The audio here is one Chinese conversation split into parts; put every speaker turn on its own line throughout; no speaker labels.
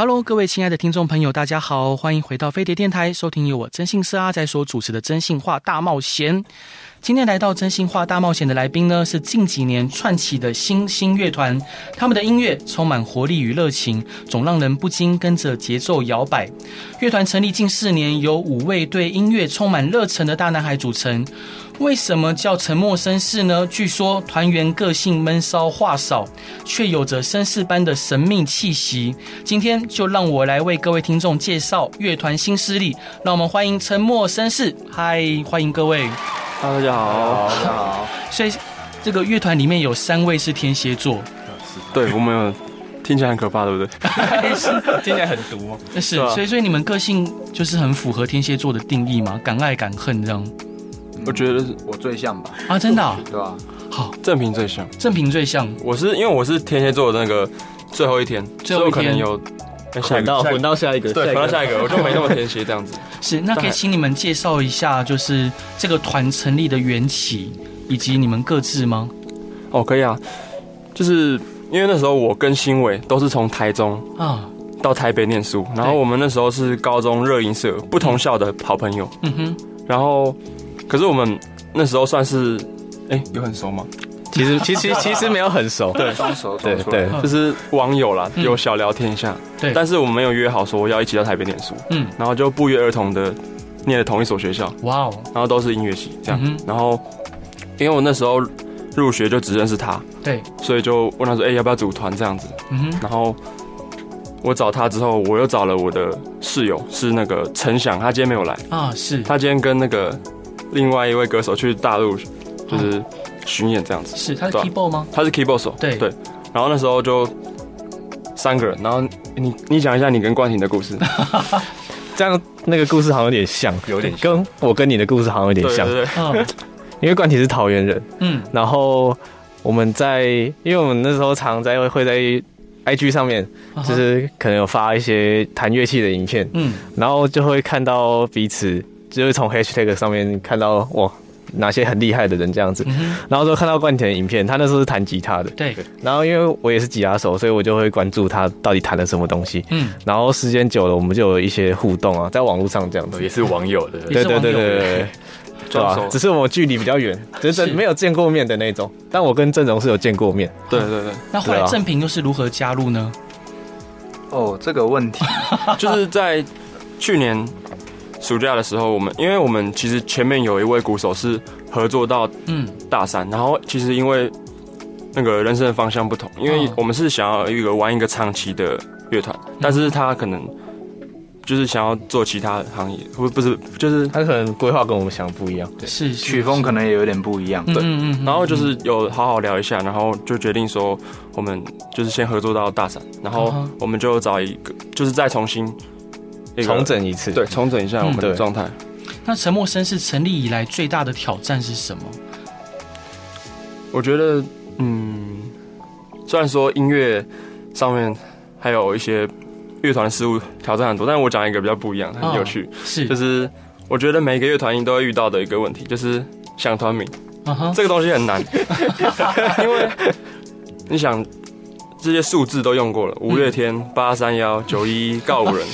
Hello，各位亲爱的听众朋友，大家好，欢迎回到飞碟电台，收听由我征信社阿仔所主持的《真心话大冒险》。今天来到《真心话大冒险》的来宾呢，是近几年窜起的新兴乐团，他们的音乐充满活力与热情，总让人不禁跟着节奏摇摆。乐团成立近四年，由五位对音乐充满热忱的大男孩组成。为什么叫沉默绅士呢？据说团员个性闷骚话少，却有着绅士般的神秘气息。今天就让我来为各位听众介绍乐团新势力，让我们欢迎沉默绅士。嗨，欢迎各位。
哈，大家好，大家好。
所以这个乐团里面有三位是天蝎座，
对，我们有听起来很可怕，对不对？
听起来很毒。
是，所以所以你们个性就是很符合天蝎座的定义嘛，敢爱敢恨这样。
我觉得
我最像吧？
啊，真的、啊？
对吧？
好，
正平最像，
正平最像。
我是因为我是天蝎座的那个最后一天，
最后一天
可能有
混到混到下一个，
对，混到下一个，我就没那么天蝎这样子。
是，那可以请你们介绍一下，就是这个团成立的缘起以及你们各自吗？
哦，可以啊，就是因为那时候我跟新伟都是从台中啊到台北念书，然后我们那时候是高中热音社不同校的好朋友。嗯哼，然后。可是我们那时候算是，哎、欸，有很熟吗？
其实其实其实没有很熟，
对，双熟，对对，就是网友啦，有小聊天一下，对。但是我们没有约好说要一起到台北念书，嗯，然后就不约而同的念了同一所学校，哇哦，然后都是音乐系这样，然后因为我那时候入学就只认识他，对，所以就问他说，哎，要不要组团这样子？嗯哼，然后我找他之后，我又找了我的室友，是那个陈翔，他今天没有来。啊，是。他今天跟那个。另外一位歌手去大陆，就是巡演这样子。
是，他是 keyboard 吗？
他是 keyboard 手。对对。然后那时候就三个人，然后你你讲一下你跟冠廷的故事。
这样那个故事好像有点像，有点跟我跟你的故事好像有点像。对对对。因为冠廷是桃园人，嗯，然后我们在，因为我们那时候常在会在 IG 上面，就是可能有发一些弹乐器的影片，嗯，然后就会看到彼此。就是从 hashtag 上面看到哇，哪些很厉害的人这样子，嗯、然后就看到冠田的影片，他那时候是弹吉他的，对。然后因为我也是吉他手，所以我就会关注他到底弹了什么东西。嗯。然后时间久了，我们就有一些互动啊，在网络上这样子，
也是网友的，
对对对对对，对 吧？只是我距离比较远，就是没有见过面的那种。但我跟郑荣是有见过面。
对对对。
那后来郑平又是如何加入呢？
哦，这个问题
就是在去年。暑假的时候，我们因为我们其实前面有一位鼓手是合作到嗯。大三，然后其实因为那个人生的方向不同，因为我们是想要一个玩一个长期的乐团，但是他可能就是想要做其他行业，不不是就是
他可能规划跟我们想的不一样，对，
是曲风可能也有点不一样，对，
然后就是有好好聊一下，然后就决定说我们就是先合作到大三，然后我们就找一个就是再重新。
重整一次，
对，重整一下我们的状态。
那沉默绅士成立以来最大的挑战是什么？
我觉得，嗯，虽然说音乐上面还有一些乐团事务挑战很多，但是我讲一个比较不一样，很有趣，是。就是我觉得每一个乐团都会遇到的一个问题，就是想团名，这个东西很难，因为你想这些数字都用过了，五月天、八三幺、九一一、告五人。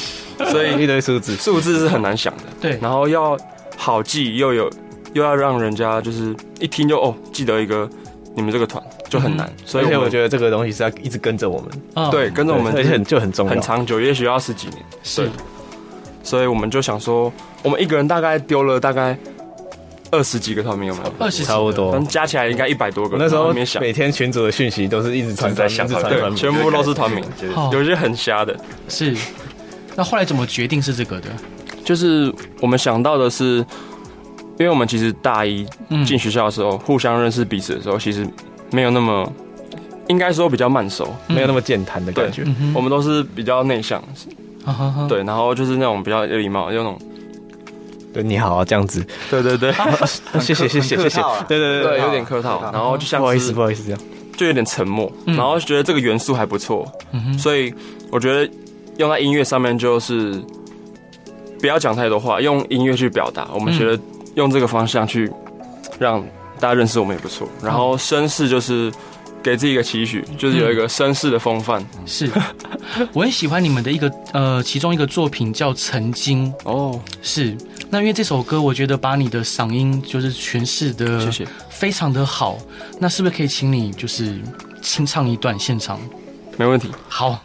所以
一堆数字，
数字是很难想的。对，然后要好记，又有又要让人家就是一听就哦记得一个你们这个团就很难。
所以我觉得这个东西是要一直跟着我们，
对，跟着我们，
而且很就很重要，
很长久，也许要十几年。是，所以我们就想说，我们一个人大概丢了大概二十几个团名，有没有？
二十
差不多，
加起来应该一百多个。
那时候每天群组的讯息都是一直传在想对，
全部都是团名，有些很瞎的，
是。那后来怎么决定是这个的？
就是我们想到的是，因为我们其实大一进学校的时候，互相认识彼此的时候，其实没有那么，应该说比较慢熟，
没有那么健谈的感觉。
我们都是比较内向，对，然后就是那种比较有礼貌，有那种
对，你好，这样子。
对对对，
谢谢谢谢谢谢。对对
对，有点客套。然后就像
不好意思不好意思这样，
就有点沉默。然后觉得这个元素还不错，所以我觉得用在音乐上面就是不要讲太多话，用音乐去表达。我们觉得用这个方向去让大家认识我们也不错。然后绅士就是。给自己一个期许，就是有一个绅士的风范。
是，我很喜欢你们的一个呃，其中一个作品 叫《曾经》哦。是，那因为这首歌，我觉得把你的嗓音就是诠释的，谢谢，非常的好。那是不是可以请你就是清唱一段现场？
没问题。
好。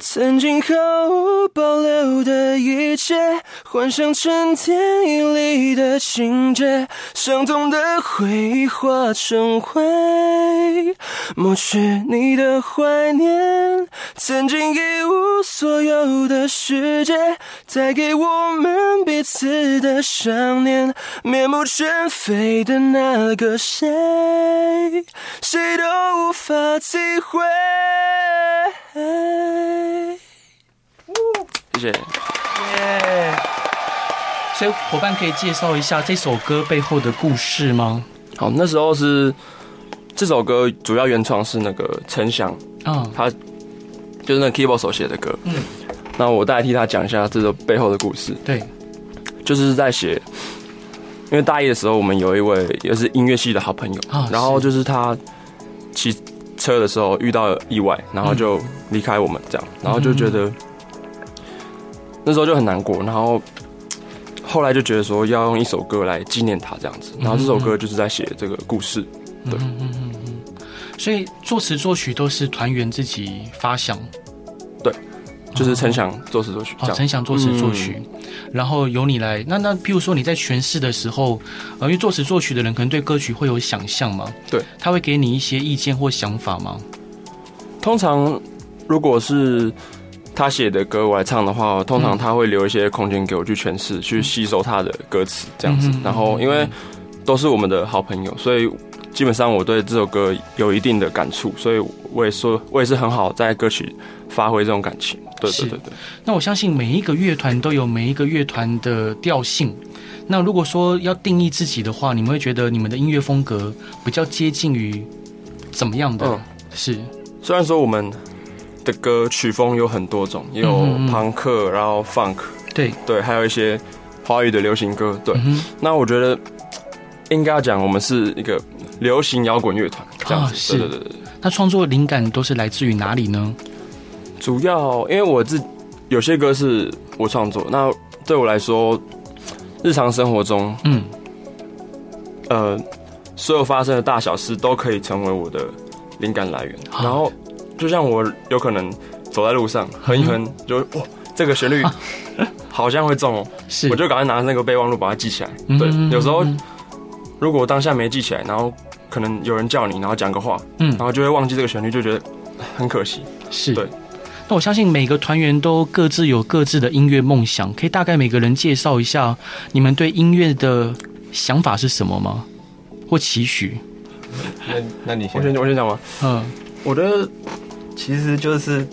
曾经毫无保留的一切，幻想成电影里的情节，伤痛的回忆化成灰，抹去你的怀念。曾经一无所有的世界，带给我们彼此的想念，面目全非的那个谁，谁都无法体会。谢谢。耶！
所以伙伴可以介绍一下这首歌背后的故事吗？
好，那时候是这首歌主要原创是那个陈翔，嗯，他就是那个 keyboard 手写的歌。嗯，那我代替他讲一下这个背后的故事。
对，
就是在写，因为大一的时候我们有一位也是音乐系的好朋友，啊、然后就是他骑车的时候遇到了意外，然后就离开我们这样，然后就觉得。那时候就很难过，然后后来就觉得说要用一首歌来纪念他这样子，然后这首歌就是在写这个故事。对，嗯嗯嗯嗯。
所以作词作曲都是团员自己发想。
对，就是陈翔作词作曲。
哦，陈翔作词作曲，然后由你来。那那譬如说你在诠释的时候，呃，因为作词作曲的人可能对歌曲会有想象嘛，
对，
他会给你一些意见或想法吗？
通常如果是。他写的歌我来唱的话，通常他会留一些空间给我去诠释、嗯、去吸收他的歌词这样子。然后因为都是我们的好朋友，所以基本上我对这首歌有一定的感触，所以我也说，我也是很好在歌曲发挥这种感情。对对对对。
那我相信每一个乐团都有每一个乐团的调性。那如果说要定义自己的话，你们会觉得你们的音乐风格比较接近于怎么样的？嗯、是。
虽然说我们。的歌曲风有很多种，也有朋克，然后 funk，
对
对，还有一些华语的流行歌。对，嗯、那我觉得应该要讲，我们是一个流行摇滚乐团。这样子，是的，对对对。
那创作灵感都是来自于哪里呢？
主要因为我自有些歌是我创作，那对我来说，日常生活中，嗯，呃，所有发生的大小事都可以成为我的灵感来源，然后。就像我有可能走在路上哼一哼，就哇，这个旋律 好像会中哦，是，我就赶快拿那个备忘录把它记起来。对，有时候如果当下没记起来，然后可能有人叫你，然后讲个话，嗯，然后就会忘记这个旋律，就觉得很可惜。
是对。那我相信每个团员都各自有各自的音乐梦想，可以大概每个人介绍一下你们对音乐的想法是什么吗？或期许？
那那你先，
我先我先讲吗？嗯，我觉得。
其实就是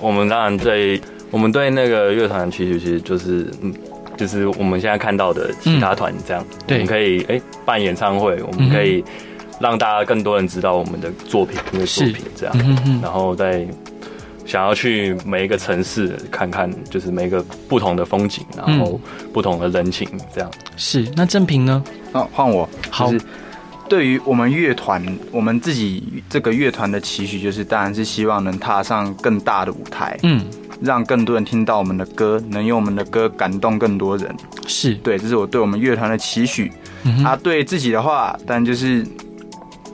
我们当然对我们对那个乐团的期许，其实就是嗯，就是我们现在看到的其他团这样，嗯、我们可以哎、欸、办演唱会，我们可以让大家更多人知道我们的作品，因为作品这样，嗯嗯、然后再想要去每一个城市看看，就是每一个不同的风景，然后不同的人情这样。
是，那正平呢？
啊，换我，好。对于我们乐团，我们自己这个乐团的期许，就是当然是希望能踏上更大的舞台，嗯，让更多人听到我们的歌，能用我们的歌感动更多人。
是
对，这是我对我们乐团的期许。嗯、啊，对自己的话，但就是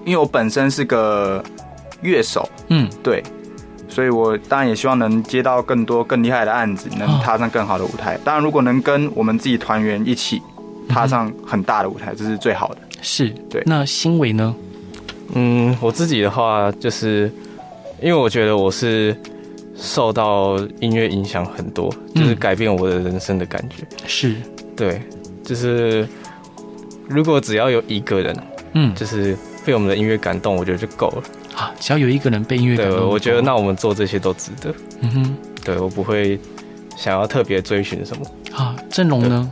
因为我本身是个乐手，嗯，对，所以我当然也希望能接到更多更厉害的案子，能踏上更好的舞台。哦、当然，如果能跟我们自己团员一起踏上很大的舞台，这是最好的。
是对，那新伟呢？
嗯，我自己的话，就是因为我觉得我是受到音乐影响很多，就是改变我的人生的感觉。
是，
对，就是如果只要有一个人，嗯，就是被我们的音乐感动，我觉得就够了。
啊，只要有一个人被音乐感动，
对，我觉得那我们做这些都值得。嗯哼，对我不会想要特别追寻什么
啊？阵容呢？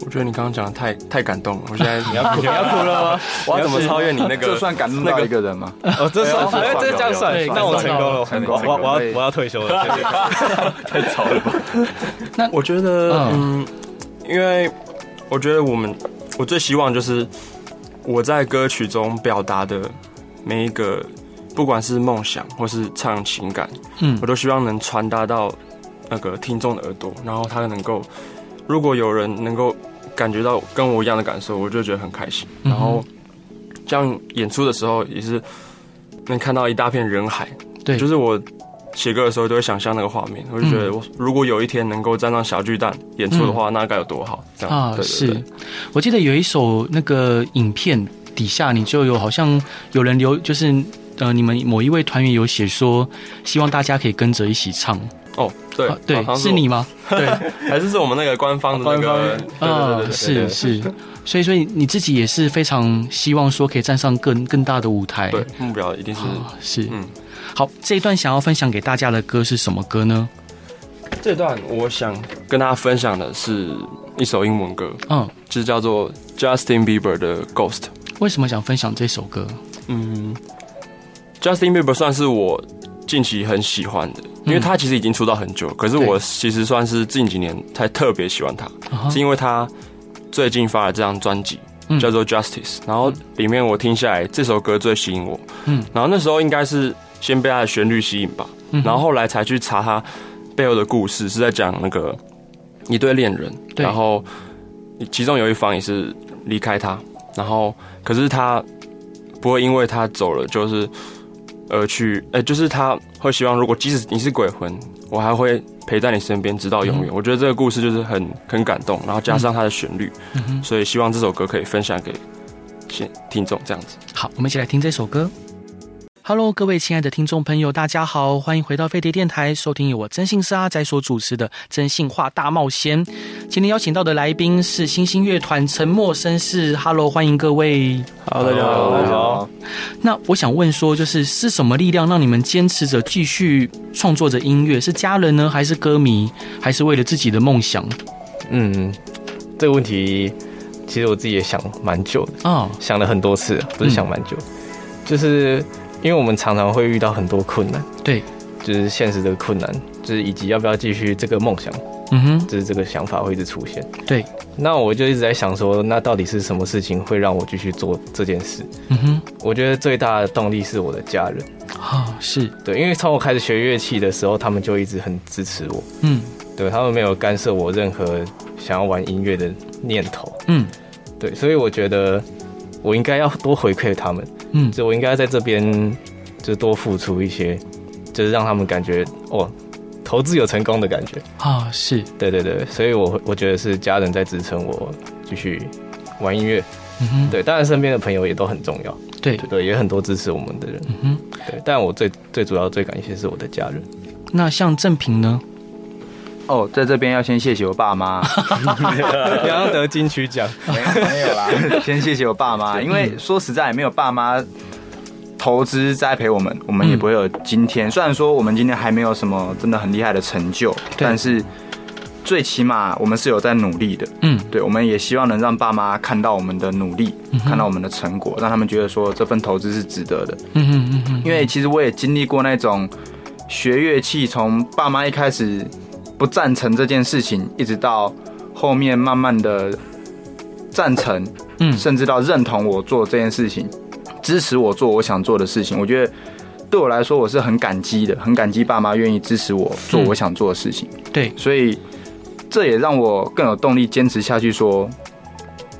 我觉得你刚刚讲的太太感动了，我现在
你要你要哭了吗？
我要怎么超越你那个？
这算感动到一个人吗？
哦，这算，哎，这这样算，那我成功了，成功，我我要我要退休了，
太吵了吧？那我觉得，嗯，因为我觉得我们，我最希望就是我在歌曲中表达的每一个，不管是梦想或是唱情感，嗯，我都希望能传达到那个听众的耳朵，然后他能够，如果有人能够。感觉到跟我一样的感受，我就觉得很开心。然后，这样演出的时候也是能看到一大片人海。对，就是我写歌的时候都会想象那个画面，我就觉得我如果有一天能够站上小巨蛋演出的话，那该有多好。这样啊，对对对，是。
我记得有一首那个影片底下，你就有好像有人留，就是呃，你们某一位团员有写说，希望大家可以跟着一起唱。
哦，对
对，是你吗？
对，还是是我们那个官方的那个？
啊，是是，所以所以你自己也是非常希望说可以站上更更大的舞台。
对，目标一定是
是嗯。好，这一段想要分享给大家的歌是什么歌呢？
这段我想跟大家分享的是一首英文歌，嗯，就是叫做 Justin Bieber 的 Ghost。
为什么想分享这首歌？
嗯，Justin Bieber 算是我近期很喜欢的。因为他其实已经出道很久，可是我其实算是近几年才特别喜欢他，是因为他最近发了这张专辑叫做《Justice》，然后里面我听下来这首歌最吸引我，嗯，然后那时候应该是先被他的旋律吸引吧，然后后来才去查他背后的故事，是在讲那个一对恋人，然后其中有一方也是离开他，然后可是他不会因为他走了就是。而去，哎、欸，就是他会希望，如果即使你是鬼魂，我还会陪在你身边，直到永远。嗯、我觉得这个故事就是很很感动，然后加上它的旋律，所以希望这首歌可以分享给听听众，这样子。
好，我们一起来听这首歌。Hello，各位亲爱的听众朋友，大家好，欢迎回到飞碟电台，收听由我真姓是阿仔所主持的《真性话大冒险》。今天邀请到的来宾是星星乐团沉默绅士。Hello，欢迎各位。
Hello，大家好，大家好。
那我想问说，就是是什么力量让你们坚持着继续创作着音乐？是家人呢，还是歌迷，还是为了自己的梦想？
嗯，这个问题其实我自己也想蛮久的啊，哦、想了很多次，不是想蛮久，嗯、就是。因为我们常常会遇到很多困难，
对，
就是现实的困难，就是以及要不要继续这个梦想，嗯哼，就是这个想法会一直出现，
对。
那我就一直在想说，那到底是什么事情会让我继续做这件事？嗯哼，我觉得最大的动力是我的家人，
啊、哦，是。
对，因为从我开始学乐器的时候，他们就一直很支持我，嗯，对，他们没有干涉我任何想要玩音乐的念头，嗯，对，所以我觉得我应该要多回馈他们。嗯，就我应该在这边就多付出一些，就是让他们感觉哦，投资有成功的感觉。
啊，是。
对对对，所以我我觉得是家人在支撑我继续玩音乐，嗯哼，对，当然身边的朋友也都很重要，
对。
对对，也很多支持我们的人，嗯哼，对，但我最最主要最感谢是我的家人。
那像正平呢？
哦，在这边要先谢谢我爸妈，
刚刚得金曲奖，
没 没有啦，先谢谢我爸妈，因为说实在，没有爸妈投资栽培我们，我们也不会有今天。虽然说我们今天还没有什么真的很厉害的成就，但是最起码我们是有在努力的。嗯，对，我们也希望能让爸妈看到我们的努力，看到我们的成果，让他们觉得说这份投资是值得的。嗯嗯嗯嗯，因为其实我也经历过那种学乐器，从爸妈一开始。不赞成这件事情，一直到后面慢慢的赞成，嗯，甚至到认同我做这件事情，支持我做我想做的事情。我觉得对我来说，我是很感激的，很感激爸妈愿意支持我做我想做的事情。
对，
所以这也让我更有动力坚持下去，说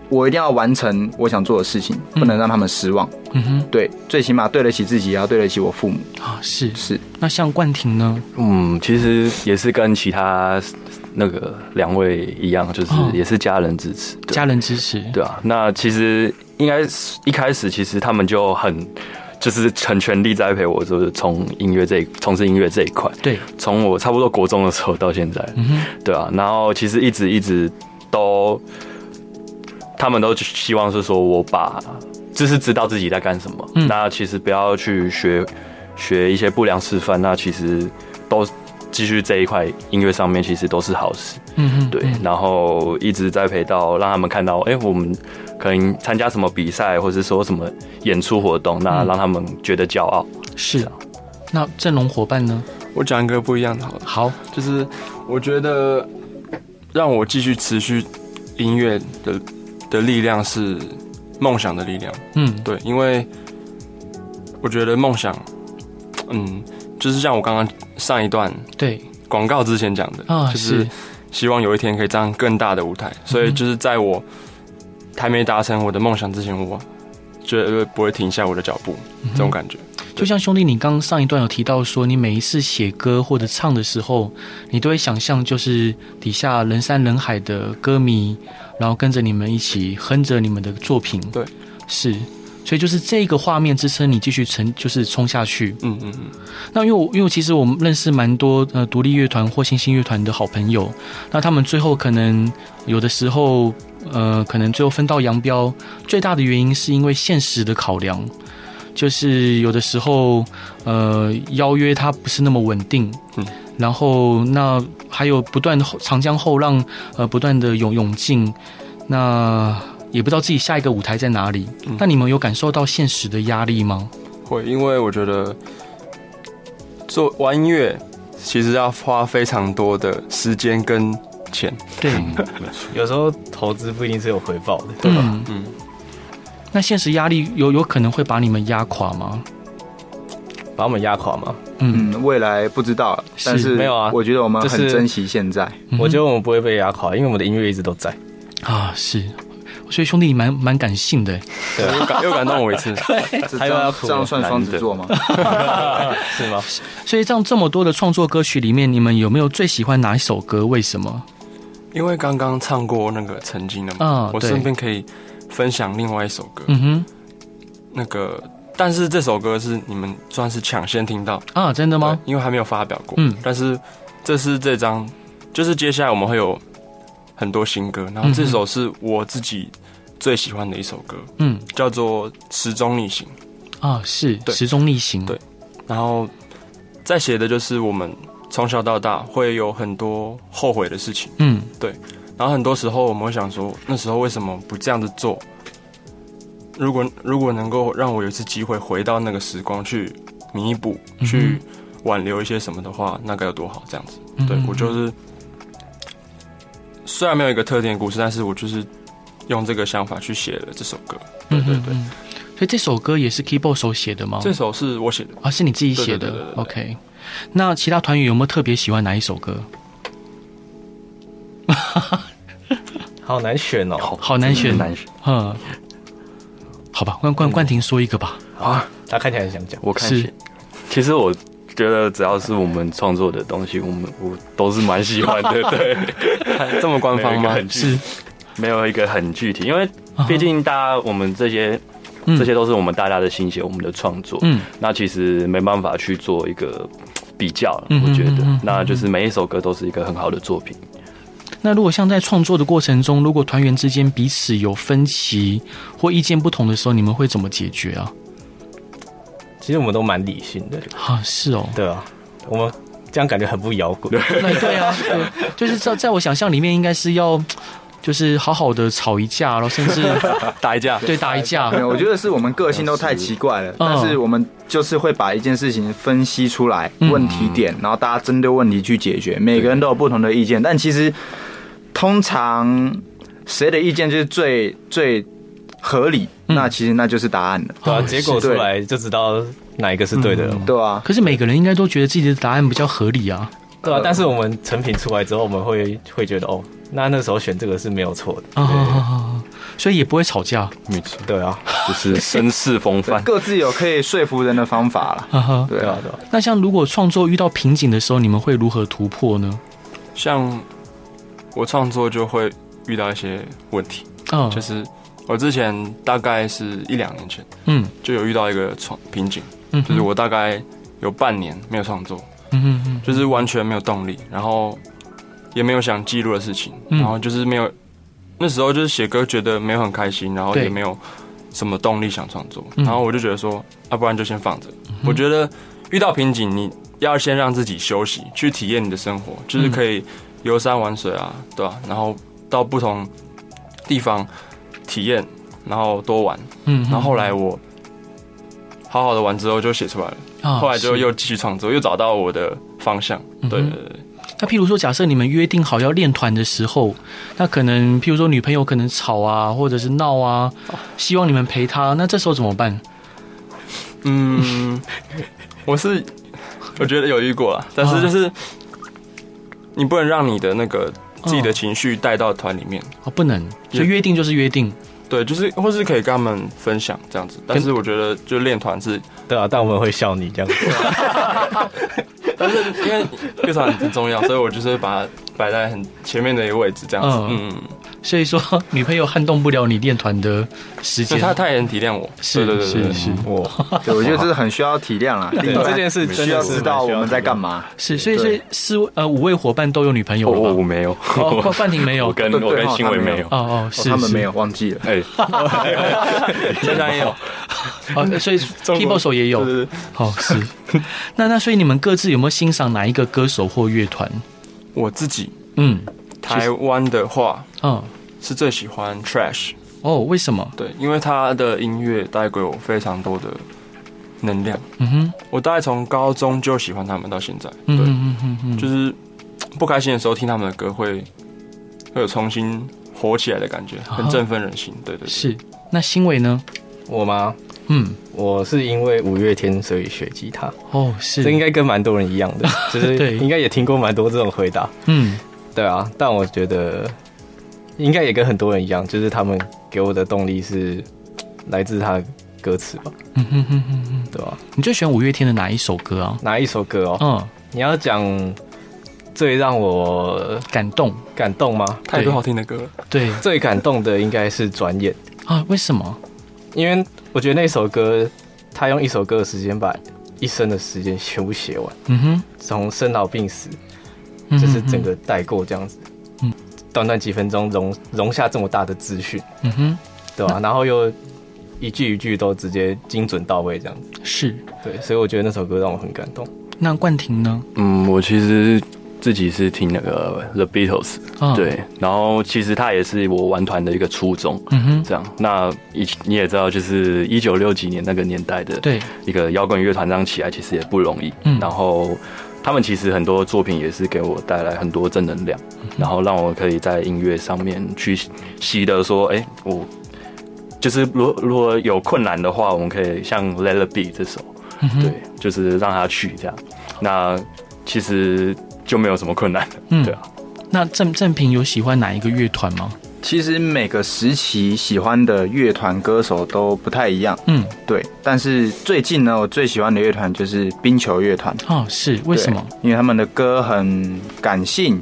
我一定要完成我想做的事情，不能让他们失望。嗯哼，对，最起码对得起自己，也要对得起我父母
啊。是是，那像冠廷呢？
嗯，其实也是跟其他那个两位一样，就是也是家人支持，
家人支持，
对啊。那其实应该一开始，其实他们就很就是很全力栽培我，就是从音乐这从事音乐这一块。
对，
从我差不多国中的时候到现在，嗯哼，对啊。然后其实一直一直都，他们都希望是说我把。就是知道自己在干什么，嗯、那其实不要去学学一些不良示范，那其实都继续这一块音乐上面，其实都是好事。嗯嗯，对。然后一直栽培到让他们看到，哎，我们可能参加什么比赛，或是说什么演出活动，那让他们觉得骄傲。
是啊。那阵容伙伴呢？
我讲一个不一样的好，
好，
就是我觉得让我继续持续音乐的的力量是梦想的力量。嗯，对，因为我觉得梦想，嗯，就是像我刚刚上一段
对
广告之前讲的，啊，就是希望有一天可以站更大的舞台。所以就是在我还没达成我的梦想之前，我绝对不会停下我的脚步，这种感觉。
就像兄弟，你刚刚上一段有提到说，你每一次写歌或者唱的时候，你都会想象就是底下人山人海的歌迷，然后跟着你们一起哼着你们的作品。
对，
是，所以就是这个画面支撑你继续成，就是冲下去。嗯嗯嗯。那因为我因为其实我们认识蛮多呃独立乐团或新兴乐团的好朋友，那他们最后可能有的时候呃可能最后分道扬镳，最大的原因是因为现实的考量。就是有的时候，呃，邀约它不是那么稳定，嗯，然后那还有不断长江后浪，呃，不断的涌涌进，那也不知道自己下一个舞台在哪里。嗯，那你们有感受到现实的压力吗？
会，因为我觉得做玩音乐其实要花非常多的时间跟钱。
对，
有时候投资不一定是有回报的，对吧？嗯。嗯
那现实压力有有可能会把你们压垮吗？
把我们压垮吗？
嗯，未来不知道，但是没有啊。我觉得我们很珍惜现在。
我觉得我们不会被压垮，因为我们的音乐一直都在。
啊，是。所以兄弟你蛮蛮感性的，
对，又 感又感动我一次。
还有要这样算双子座吗？
是吗？
所以这样这么多的创作歌曲里面，你们有没有最喜欢哪一首歌？为什么？
因为刚刚唱过那个曾经的嘛，啊，我身边可以。分享另外一首歌，嗯哼，那个，但是这首歌是你们算是抢先听到。
啊？真的吗？
因为还没有发表过，嗯，但是这是这张，就是接下来我们会有很多新歌，然后这首是我自己最喜欢的一首歌，嗯，叫做《时钟逆行》
啊，是对，《时钟逆行》
对，然后再写的就是我们从小到大会有很多后悔的事情，嗯，对。然后很多时候我们会想说，那时候为什么不这样子做？如果如果能够让我有一次机会回到那个时光去弥补、去挽留一些什么的话，那该有多好！这样子，对，我就是虽然没有一个特定的故事，但是我就是用这个想法去写了这首歌。对对对，
所以这首歌也是 Keyboard 手写的吗？
这首是我写的
啊，是你自己写的。OK，那其他团员有没有特别喜欢哪一首歌？
好难选哦，
好难选，难选。嗯，好吧，冠冠冠廷说一个吧。
啊，他看起来很想讲。
我看是，其实我觉得只要是我们创作的东西，我们我都是蛮喜欢的。对，
这么官方吗？
是，没有一个很具体，因为毕竟大家我们这些这些都是我们大家的心血，我们的创作。嗯，那其实没办法去做一个比较，我觉得，那就是每一首歌都是一个很好的作品。
那如果像在创作的过程中，如果团员之间彼此有分歧或意见不同的时候，你们会怎么解决啊？
其实我们都蛮理性的
啊，是哦，
对啊，我们这样感觉很不摇滚。
对 啊，对，就是在在我想象里面，应该是要就是好好的吵一架，然后甚至
打一架，
对，打一架。
没有，我觉得是我们个性都太奇怪了，但是我们就是会把一件事情分析出来问题点，然后大家针对问题去解决。每个人都有不同的意见，但其实。通常谁的意见就是最最合理，嗯、那其实那就是答案了。
对啊，结果出来就知道哪一个是对的了。
嗯、对啊，
可是每个人应该都觉得自己的答案比较合理啊。
对啊，但是我们成品出来之后，我们会会觉得哦，那那时候选这个是没有错的。啊
所以也不会吵架。
没错，对啊，
就是绅士风范，
各自有可以说服人的方法了。啊哈，对啊，对啊。
那像如果创作遇到瓶颈的时候，你们会如何突破呢？
像。我创作就会遇到一些问题，嗯，就是我之前大概是一两年前，嗯，就有遇到一个创瓶颈，嗯，就是我大概有半年没有创作，嗯嗯，就是完全没有动力，然后也没有想记录的事情，然后就是没有，那时候就是写歌觉得没有很开心，然后也没有什么动力想创作，然后我就觉得说，要不然就先放着。我觉得遇到瓶颈，你要先让自己休息，去体验你的生活，就是可以游山玩水啊，对吧、啊？然后到不同地方体验，然后多玩。嗯，然后后来我好好的玩之后就写出来了，啊、后来就又继续创作，又找到我的方向。对对对。
那譬如说，假设你们约定好要练团的时候，那可能譬如说女朋友可能吵啊，或者是闹啊，希望你们陪她，那这时候怎么办？
嗯，我是。我觉得有遇过啊，但是就是你不能让你的那个自己的情绪带到团里面。
哦，不能，就约定就是约定，
对，就是或是可以跟他们分享这样子，但是我觉得就练团是，
对啊，但我们会笑你这样。子，
但是因为乐团很重要，所以我就是把它摆在很前面的一个位置这样子，嗯嗯。
所以说，女朋友撼动不了你练团的时间，
她她也能体谅我，
是是是是，
我，我觉得这是很需要体谅啊。这件事需要知道我们在干嘛。
是，所以所以四呃五位伙伴都有女朋友了吗？
我没有，
冠冠廷没有，
我跟我跟新伟没有。
哦哦，是
他们没有忘记了。哎，
现在也有。
好，所以 keyboard 手也有。好是。那那所以你们各自有没有欣赏哪一个歌手或乐团？
我自己，嗯。台湾的话，嗯，是最喜欢 Trash
哦。为什么？
对，因为他的音乐带给我非常多的能量。嗯哼，我大概从高中就喜欢他们到现在。对，嗯嗯嗯，就是不开心的时候听他们的歌会，会会有重新火起来的感觉，很振奋人心。对对，對，
是。那新伟呢？
我吗？嗯，我是因为五月天所以学吉他。
哦，是。
这应该跟蛮多人一样的，就是对，应该也听过蛮多这种回答。嗯。对啊，但我觉得应该也跟很多人一样，就是他们给我的动力是来自他的歌词吧。嗯哼哼
哼哼，对吧？你最喜欢五月天的哪一首歌啊？
哪一首歌哦？嗯，你要讲最让我
感动
感动吗？
太多好听的歌。
对，
最感动的应该是转眼
啊？为什么？
因为我觉得那首歌，他用一首歌的时间把一生的时间全部写完。嗯哼，从生老病死。就是整个代购这样子，嗯，短短几分钟容容下这么大的资讯，嗯哼，对吧？然后又一句一句都直接精准到位这样子，
是
对，所以我觉得那首歌让我很感动。
那冠廷呢？
嗯，我其实自己是听那个 The Beatles，哦，对，然后其实他也是我玩团的一个初衷，嗯哼，这样。那一你也知道，就是一九六几年那个年代的，对，一个摇滚乐团这样起来其实也不容易，嗯，然后。他们其实很多作品也是给我带来很多正能量，然后让我可以在音乐上面去习得说，哎，我就是如如果有困难的话，我们可以像《Let It Be》这首，对，就是让他去这样，那其实就没有什么困难的，对啊。
那郑郑平有喜欢哪一个乐团吗？
其实每个时期喜欢的乐团歌手都不太一样，嗯，对。但是最近呢，我最喜欢的乐团就是冰球乐团。
哦，是为什么？
因为他们的歌很感性，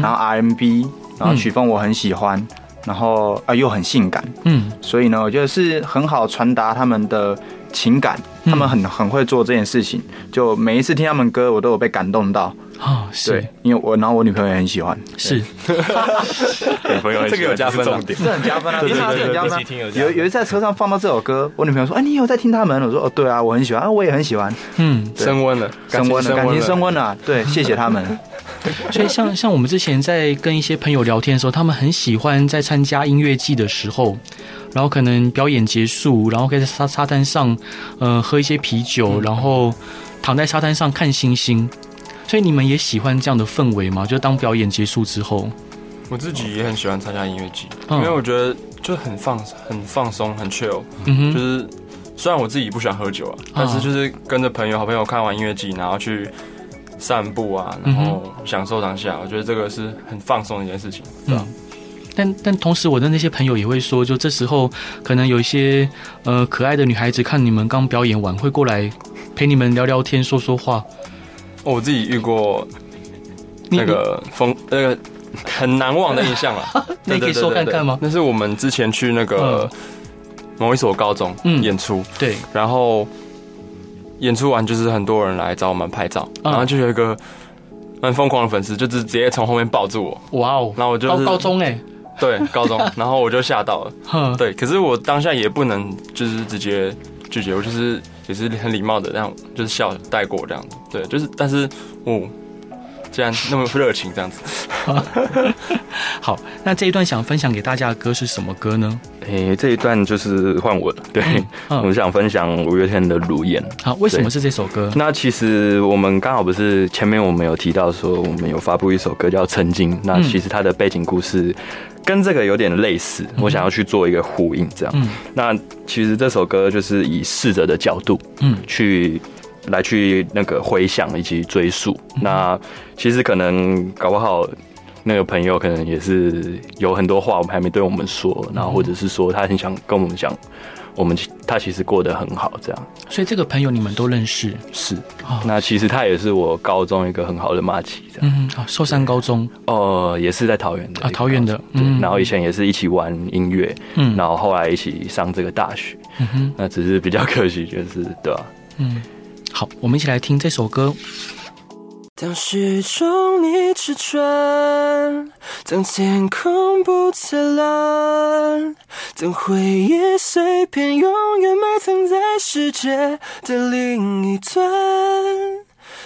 然后 RMB，然后曲风我很喜欢，嗯、然后啊又很性感，嗯，所以呢，我觉得是很好传达他们的情感。他们很很会做这件事情，就每一次听他们歌，我都有被感动到。
啊，是，
因为我，然后我女朋友也很喜欢，
是，
女 朋友这个有加分，
重点这很加分啊，对对对，加分。有有一次在车上放到这首歌，我女朋友说：“哎，你有在听他们？”我说：“哦，对啊，我很喜欢啊，我也很喜欢。”嗯，
升温了，
升温了，感情升温了。对，谢谢他们。
所以，像像我们之前在跟一些朋友聊天的时候，他们很喜欢在参加音乐季的时候，然后可能表演结束，然后可以在沙沙滩上，呃，喝一些啤酒，然后躺在沙滩上看星星。所以你们也喜欢这样的氛围吗？就当表演结束之后，
我自己也很喜欢参加音乐季，因为我觉得就很放很放松，很 chill。就是虽然我自己不喜欢喝酒啊，但是就是跟着朋友、好朋友看完音乐季，然后去散步啊，然后享受当下，我觉得这个是很放松的一件事情。嗯，
但但同时，我的那些朋友也会说，就这时候可能有一些呃可爱的女孩子看你们刚表演完，会过来陪你们聊聊天、说说话。
我自己遇过那个风，那个很难忘的印象啊！
那可以说看看吗？
那是我们之前去那个某一所高中演出，
对，
然后演出完就是很多人来找我们拍照，然后就有一个很疯狂的粉丝，就是直接从后面抱住我，
哇哦！
然后我就
高高中哎，
对，高中，然后我就吓到了，对，可是我当下也不能就是直接拒绝，我就是也是很礼貌的，这样就是笑带过这样子。对，就是但是哦，既然那么热情这样子。
好，那这一段想分享给大家的歌是什么歌呢？
诶、欸，这一段就是换我了。对，嗯嗯、我想分享五月天的《如烟》。
好，为什么是这首歌？
那其实我们刚好不是前面我们有提到说，我们有发布一首歌叫《曾经》，那其实它的背景故事跟这个有点类似，嗯、我想要去做一个呼应，这样。嗯、那其实这首歌就是以逝者的角度，嗯，去来去那个回想以及追溯。嗯、那其实可能搞不好。那个朋友可能也是有很多话我们还没对我们说，然后或者是说他很想跟我们讲，我们他其实过得很好这样。
所以这个朋友你们都认识？
是。那其实他也是我高中一个很好的马吉这样。嗯，
好，寿山高中。
哦，也是在桃园的
啊，桃园的。
对，然后以前也是一起玩音乐，嗯，然后后来一起上这个大学。嗯哼，那只是比较可惜，就是对吧？
嗯，好，我们一起来听这首歌。当时钟你吃穿，当天空不再蓝，当回忆碎片永远埋藏在世界的另一端，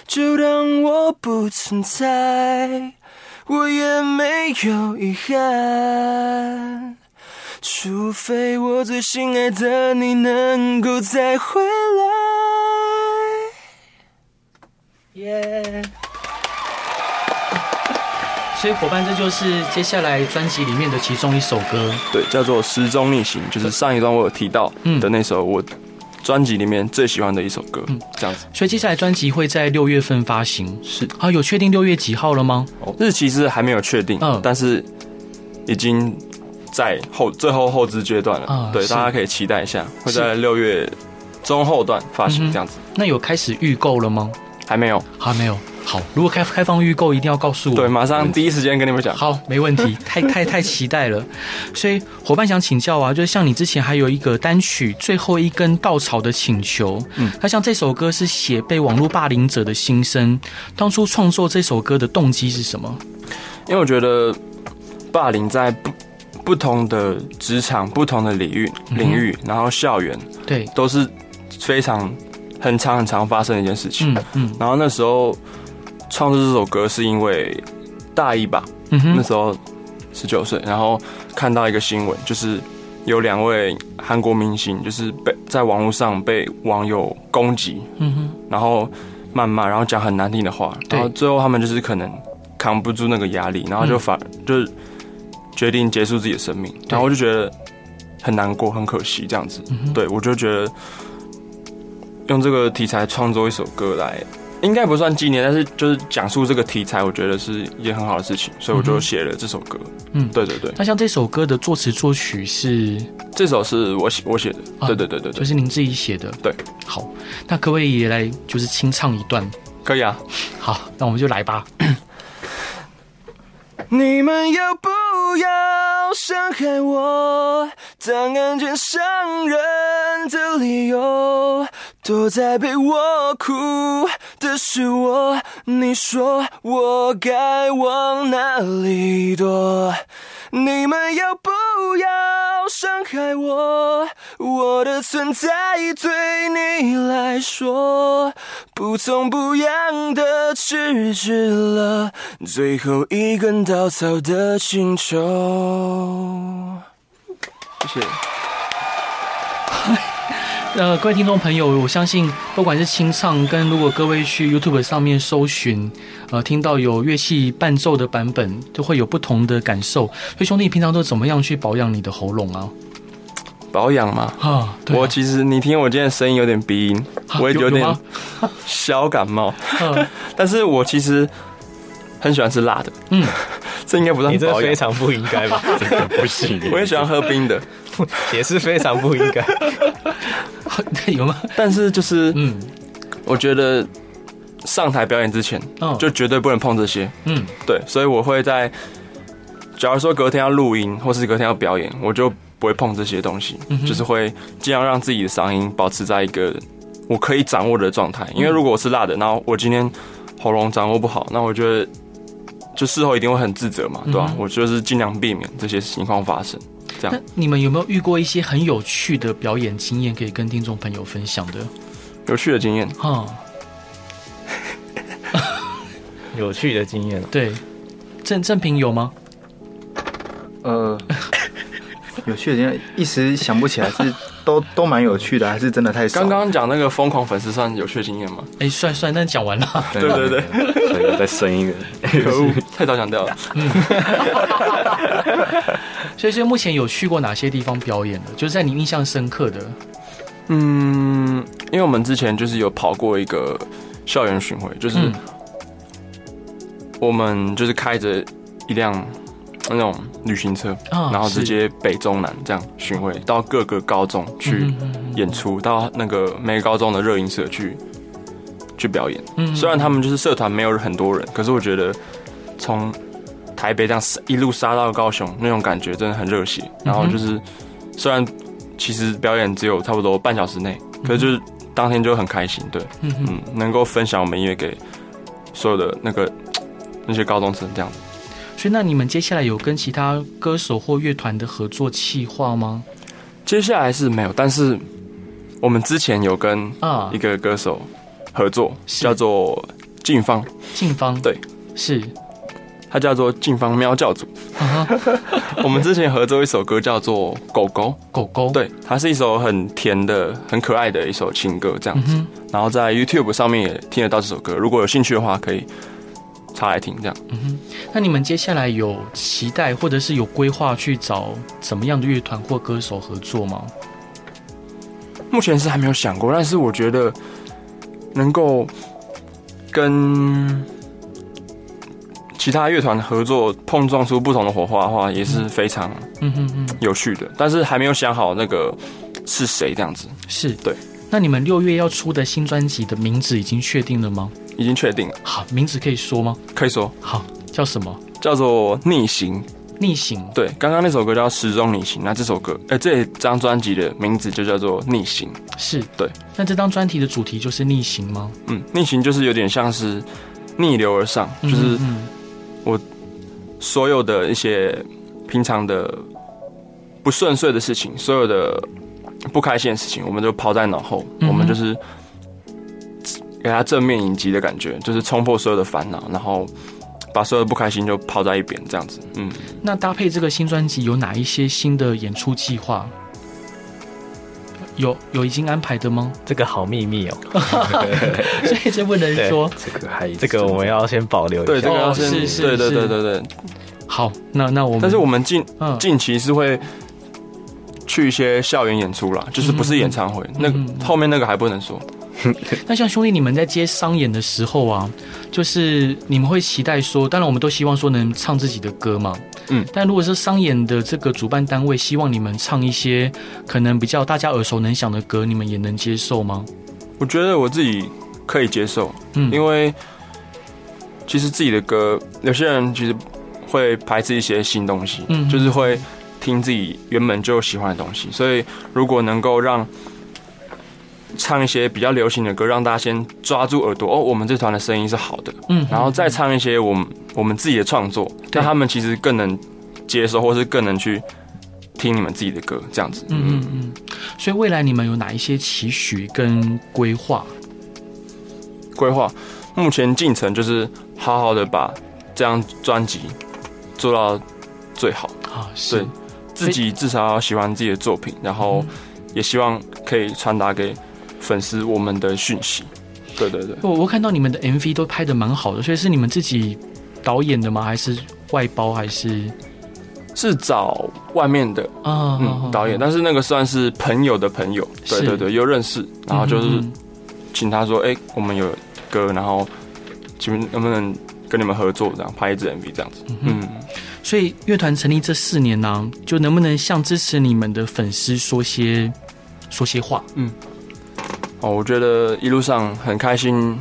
就当我不存在，我也没有遗憾，除非我最心爱的你能够再回来。所以伙伴，这就是接下来专辑里面的其中一首歌，
对，叫做《时钟逆行》，就是上一段我有提到的那首我专辑里面最喜欢的一首歌。嗯，这样子。
所以接下来专辑会在六月份发行，
是
啊，有确定六月几号了吗？
日期是还没有确定，嗯，但是已经在后最后后置阶段了。嗯，对，大家可以期待一下，会在六月中后段发行这样子。
嗯，那有开始预购了吗？
还没有，
还没有。好，如果开开放预购，一定要告诉我。
对，马上第一时间跟你们讲。
好，没问题，太太太期待了。所以伙伴想请教啊，就是像你之前还有一个单曲《最后一根稻草的请求》，嗯，那像这首歌是写被网络霸凌者的心声。当初创作这首歌的动机是什么？
因为我觉得霸凌在不不同的职场、不同的领域领域，嗯、然后校园对都是非常。很长很长发生的一件事情，嗯，嗯，然后那时候创作这首歌是因为大一吧，那时候十九岁，然后看到一个新闻，就是有两位韩国明星，就是被在网络上被网友攻击，嗯哼，然后谩骂，然后讲很难听的话，然后最后他们就是可能扛不住那个压力，然后就反、嗯、就是决定结束自己的生命，然后我就觉得很难过，很可惜这样子，嗯，对我就觉得。用这个题材创作一首歌来，应该不算纪念，但是就是讲述这个题材，我觉得是一件很好的事情，所以我就写了这首歌。嗯，对对对。
那像这首歌的作词作曲是？
这首是我写我写的。对对对对，
就是您自己写的。
对。
好，那可不可以也来就是清唱一段？
可以啊。
好，那我们就来吧。
你们要不要伤害我？当安全伤人的理由。躲在被窝哭的是我，你说我该往哪里躲？你们要不要伤害我？我的存在对你来说不痛不痒的，只值了最后一根稻草的请求。
谢谢。
呃，各位听众朋友，我相信不管是清唱跟如果各位去 YouTube 上面搜寻，呃，听到有乐器伴奏的版本，都会有不同的感受。所以兄弟，平常都怎么样去保养你的喉咙啊？
保养嘛，啊，对啊，我其实你听我今天声音有点鼻音，啊、我也有点小感冒，但是我其实很喜欢吃辣的，嗯，这应该不算保养，
你这非常不应该吧？真 的不行，
我也喜欢喝冰的，
也是非常不应该。
有吗？
但是就是，嗯，我觉得上台表演之前，嗯，就绝对不能碰这些，嗯，对，所以我会在，假如说隔天要录音，或是隔天要表演，我就不会碰这些东西，嗯、就是会尽量让自己的嗓音保持在一个我可以掌握的状态。因为如果我是辣的，然后我今天喉咙掌握不好，那我觉得就事后一定会很自责嘛，对吧、啊？嗯、我就是尽量避免这些情况发生。这样，
那你们有没有遇过一些很有趣的表演经验可以跟听众朋友分享的？
有趣的经验哈，
有趣的经验，
对，正正平有吗？
呃，有趣的经验一时想不起来，是都都蛮有趣的，还是真的太少？
刚刚讲那个疯狂粉丝算有趣的经验吗？
哎，算算，但讲完了。
对
对对，再生一个，
可恶，太早讲掉了。
所以，所以目前有去过哪些地方表演的？就是在你印象深刻的。
嗯，因为我们之前就是有跑过一个校园巡回，就是我们就是开着一辆那种旅行车，然后直接北中南这样巡回到各个高中去演出，到那个每个高中的热音社去去表演。虽然他们就是社团没有很多人，可是我觉得从台北这样一路杀到高雄，那种感觉真的很热血。然后就是虽然。其实表演只有差不多半小时内，可是就是当天就很开心，对，嗯嗯，能够分享我们音乐给所有的那个 那些高中生这样子。
所以，那你们接下来有跟其他歌手或乐团的合作计划吗？
接下来是没有，但是我们之前有跟啊一个歌手合作，叫做静芳。
静芳，
对，
是。
他叫做静芳喵教主，我们之前合作一首歌叫做《狗狗》，
狗狗，
对，它是一首很甜的、很可爱的一首情歌，这样子。然后在 YouTube 上面也听得到这首歌，如果有兴趣的话，可以查来听。这样，嗯哼。
那你们接下来有期待或者是有规划去找怎么样的乐团或歌手合作吗？
目前是还没有想过，但是我觉得能够跟。其他乐团合作碰撞出不同的火花的话，也是非常嗯嗯嗯有趣的。但是还没有想好那个是谁这样子。
是
对。
那你们六月要出的新专辑的名字已经确定了吗？
已经确定了。
好，名字可以说吗？
可以说。
好，叫什么？
叫做逆行。
逆行。
对，刚刚那首歌叫时钟逆行，那这首歌，哎，这张专辑的名字就叫做逆行。
是
对。
那这张专辑的主题就是逆行吗？
嗯，逆行就是有点像是逆流而上，就是。嗯我所有的一些平常的不顺遂的事情，所有的不开心的事情，我们都抛在脑后。嗯、我们就是给他正面迎击的感觉，就是冲破所有的烦恼，然后把所有的不开心就抛在一边，这样子。嗯，
那搭配这个新专辑有哪一些新的演出计划？有有已经安排的吗？
这个好秘密哦，
所以这不能说。
这个还这个我们要先保留一下。
对，这个要先。是是对对对对对。
好，那那我们。
但是我们近近期是会去一些校园演出啦，就是不是演唱会，那后面那个还不能说。
那像兄弟，你们在接商演的时候啊，就是你们会期待说，当然我们都希望说能唱自己的歌嘛。嗯，但如果是商演的这个主办单位希望你们唱一些可能比较大家耳熟能详的歌，你们也能接受吗？
我觉得我自己可以接受，嗯，因为其实自己的歌，有些人其实会排斥一些新东西，嗯，就是会听自己原本就喜欢的东西，所以如果能够让唱一些比较流行的歌，让大家先抓住耳朵哦，我们这团的声音是好的，嗯，然后再唱一些我们我们自己的创作，让他们其实更能接受，或是更能去听你们自己的歌，这样子，嗯嗯嗯。
所以未来你们有哪一些期许跟规划？
规划目前进程就是好好的把这张专辑做到最好啊，是自己至少要喜欢自己的作品，然后也希望可以传达给。粉丝我们的讯息，对对对，
我我看到你们的 MV 都拍的蛮好的，所以是你们自己导演的吗？还是外包？还是
是找外面的啊？嗯，导演，但是那个算是朋友的朋友，对对对，又认识，然后就是请他说，哎，我们有歌，然后请问能不能跟你们合作，这样拍一支 MV 这样子。嗯，
所以乐团成立这四年呢，就能不能向支持你们的粉丝说些说些话？嗯。
哦，我觉得一路上很开心，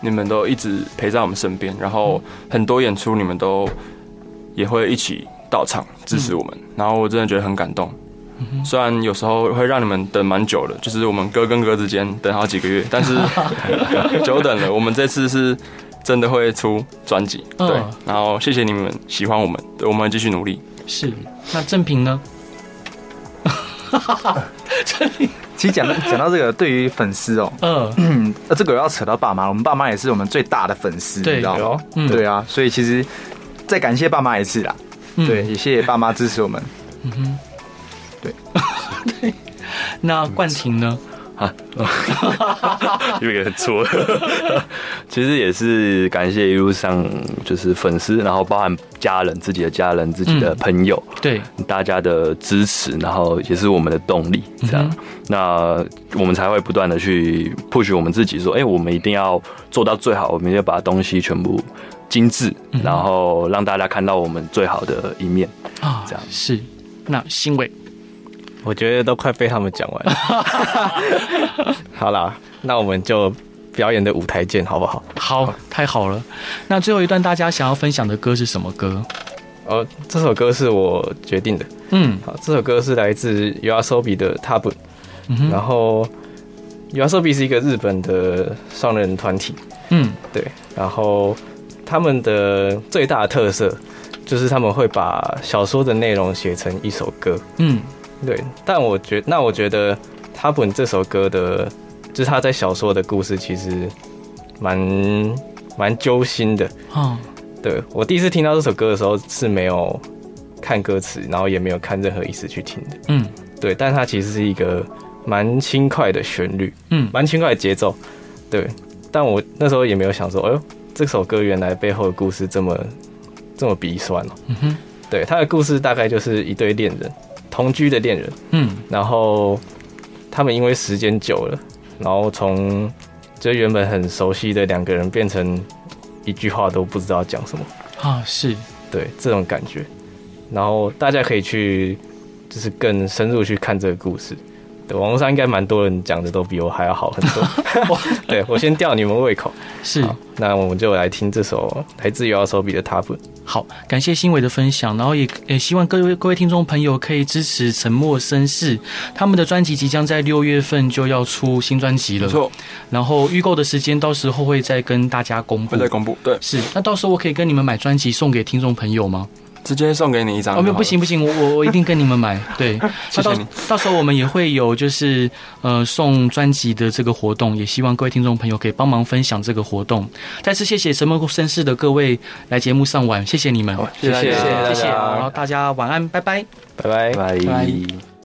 你们都一直陪在我们身边，然后很多演出你们都也会一起到场支持我们，嗯、然后我真的觉得很感动。虽然有时候会让你们等蛮久的，就是我们哥跟哥之间等好几个月，但是 久等了。我们这次是真的会出专辑，对，哦、然后谢谢你们喜欢我们，对，我们继续努力。
是，那正平呢？正平。
其实讲到讲到这个，对于粉丝哦，嗯，那 这个要扯到爸妈，我们爸妈也是我们最大的粉丝，你知道吗？嗯，对啊，所以其实再感谢爸妈一次啦，对，也谢谢爸妈支持我们。嗯哼，对，
对。那冠廷呢？啊，
有点错。其实也是感谢一路上就是粉丝，然后包含家人、自己的家人、自己的朋友，
嗯、对
大家的支持，然后也是我们的动力。这样，嗯、那我们才会不断的去 push 我们自己，说，哎、欸，我们一定要做到最好，我们要把东西全部精致，嗯、然后让大家看到我们最好的一面啊。这样
是，那欣伟。
我觉得都快被他们讲完了。好啦，那我们就表演的舞台见，好不好？
好，太好了。那最后一段大家想要分享的歌是什么歌？
哦，这首歌是我决定的。嗯，好，这首歌是来自 YOASOBI 的《他ぶ》。嗯哼。然后 YOASOBI 是一个日本的双人团体。嗯，对。然后他们的最大的特色就是他们会把小说的内容写成一首歌。嗯。对，但我觉那我觉得他本这首歌的，就是他在小说的故事，其实蛮蛮揪心的。哦，对，我第一次听到这首歌的时候是没有看歌词，然后也没有看任何意思去听的。嗯，对，但它其实是一个蛮轻快的旋律，嗯，蛮轻快的节奏。对，但我那时候也没有想说，哎呦，这首歌原来背后的故事这么这么鼻酸哦。嗯哼，对，他的故事大概就是一对恋人。同居的恋人，嗯，然后他们因为时间久了，然后从这原本很熟悉的两个人变成一句话都不知道讲什么。
啊，是。
对这种感觉，然后大家可以去就是更深入去看这个故事。对，网络上应该蛮多人讲的都比我还要好很多。对，我先吊你们胃口，
是，
那我们就来听这首来自 YOASOBI 的《他ぶ》。
好，感谢新伟的分享，然后也也希望各位各位听众朋友可以支持沉默绅士，他们的专辑即将在六月份就要出新专辑了，没错。然后预购的时间到时候会再跟大家公布，
会再公布，对，
是。那到时候我可以跟你们买专辑送给听众朋友吗？
直接送给你一张
哦，没有，不行不行，我我我一定跟你们买。对，谢谢你。到时候我们也会有就是呃送专辑的这个活动，也希望各位听众朋友可以帮忙分享这个活动。再次谢谢沉默绅士的各位来节目上晚，谢谢你们，
谢谢谢谢谢谢。
然后大家晚安，拜拜，
拜拜
拜拜。